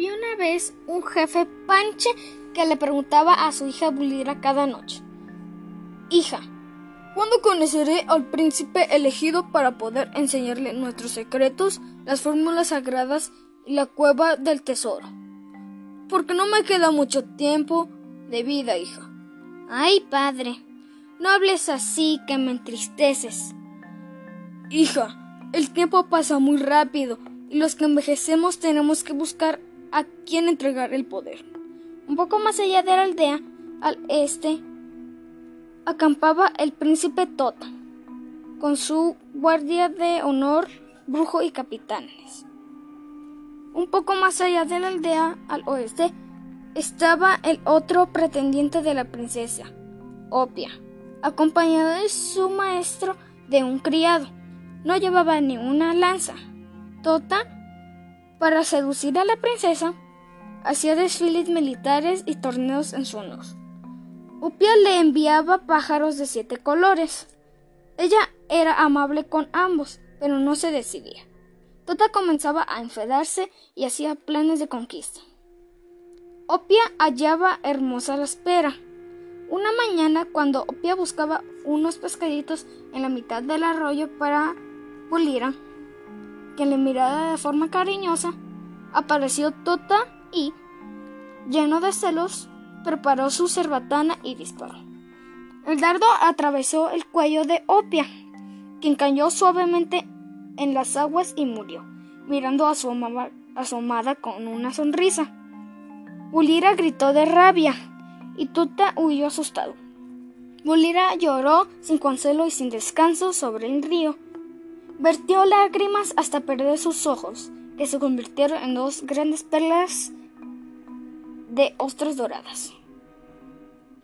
Había una vez un jefe panche que le preguntaba a su hija Bulira cada noche: Hija, ¿cuándo conoceré al príncipe elegido para poder enseñarle nuestros secretos, las fórmulas sagradas y la cueva del tesoro? Porque no me queda mucho tiempo de vida, hija. Ay, padre, no hables así que me entristeces. Hija, el tiempo pasa muy rápido y los que envejecemos tenemos que buscar a quién entregar el poder. Un poco más allá de la aldea, al este, acampaba el príncipe Tota, con su guardia de honor, brujo y capitanes. Un poco más allá de la aldea, al oeste, estaba el otro pretendiente de la princesa, Opia, acompañado de su maestro de un criado. No llevaba ni una lanza. Tota, para seducir a la princesa, hacía desfiles militares y torneos en su honor. Opia le enviaba pájaros de siete colores. Ella era amable con ambos, pero no se decidía. Tota comenzaba a enfadarse y hacía planes de conquista. Opia hallaba hermosa la espera. Una mañana, cuando Opia buscaba unos pescaditos en la mitad del arroyo para Pulira, que le miraba de forma cariñosa, apareció Tota y, lleno de celos, preparó su cerbatana y disparó. El dardo atravesó el cuello de Opia, quien cayó suavemente en las aguas y murió, mirando a su asomada con una sonrisa. Bulira gritó de rabia y Tuta huyó asustado. Bulira lloró sin consuelo y sin descanso sobre el río. Vertió lágrimas hasta perder sus ojos, que se convirtieron en dos grandes perlas de ostras doradas.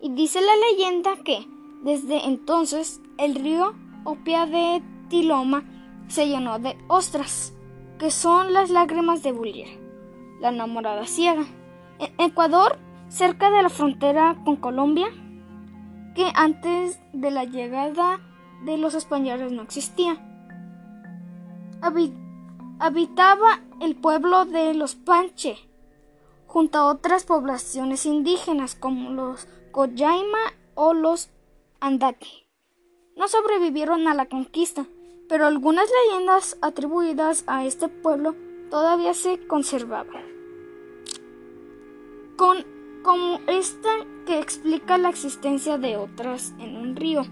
Y dice la leyenda que, desde entonces, el río Opia de Tiloma se llenó de ostras, que son las lágrimas de Bulira, la enamorada ciega. En Ecuador, cerca de la frontera con Colombia, que antes de la llegada de los españoles no existía. Habitaba el pueblo de los Panche, junto a otras poblaciones indígenas como los Coyaima o los Andake. No sobrevivieron a la conquista, pero algunas leyendas atribuidas a este pueblo todavía se conservaban con, como esta que explica la existencia de otras en un río.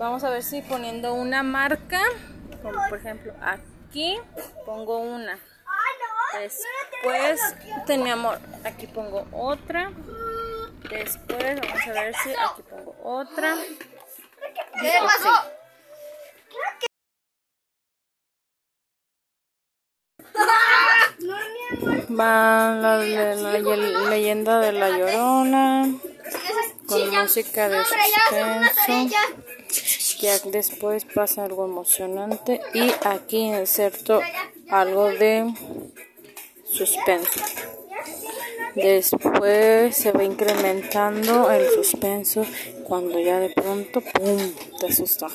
Vamos a ver si poniendo una marca, como por ejemplo aquí, pongo una. Después, ten mi amor, aquí pongo otra. Después, vamos a ver si aquí pongo otra. ¿Qué pasó? Va la, leyenda de la llorona con música de suspenso ya después pasa algo emocionante y aquí inserto algo de suspenso. Después se va incrementando el suspenso cuando ya de pronto, ¡pum!, te asusta.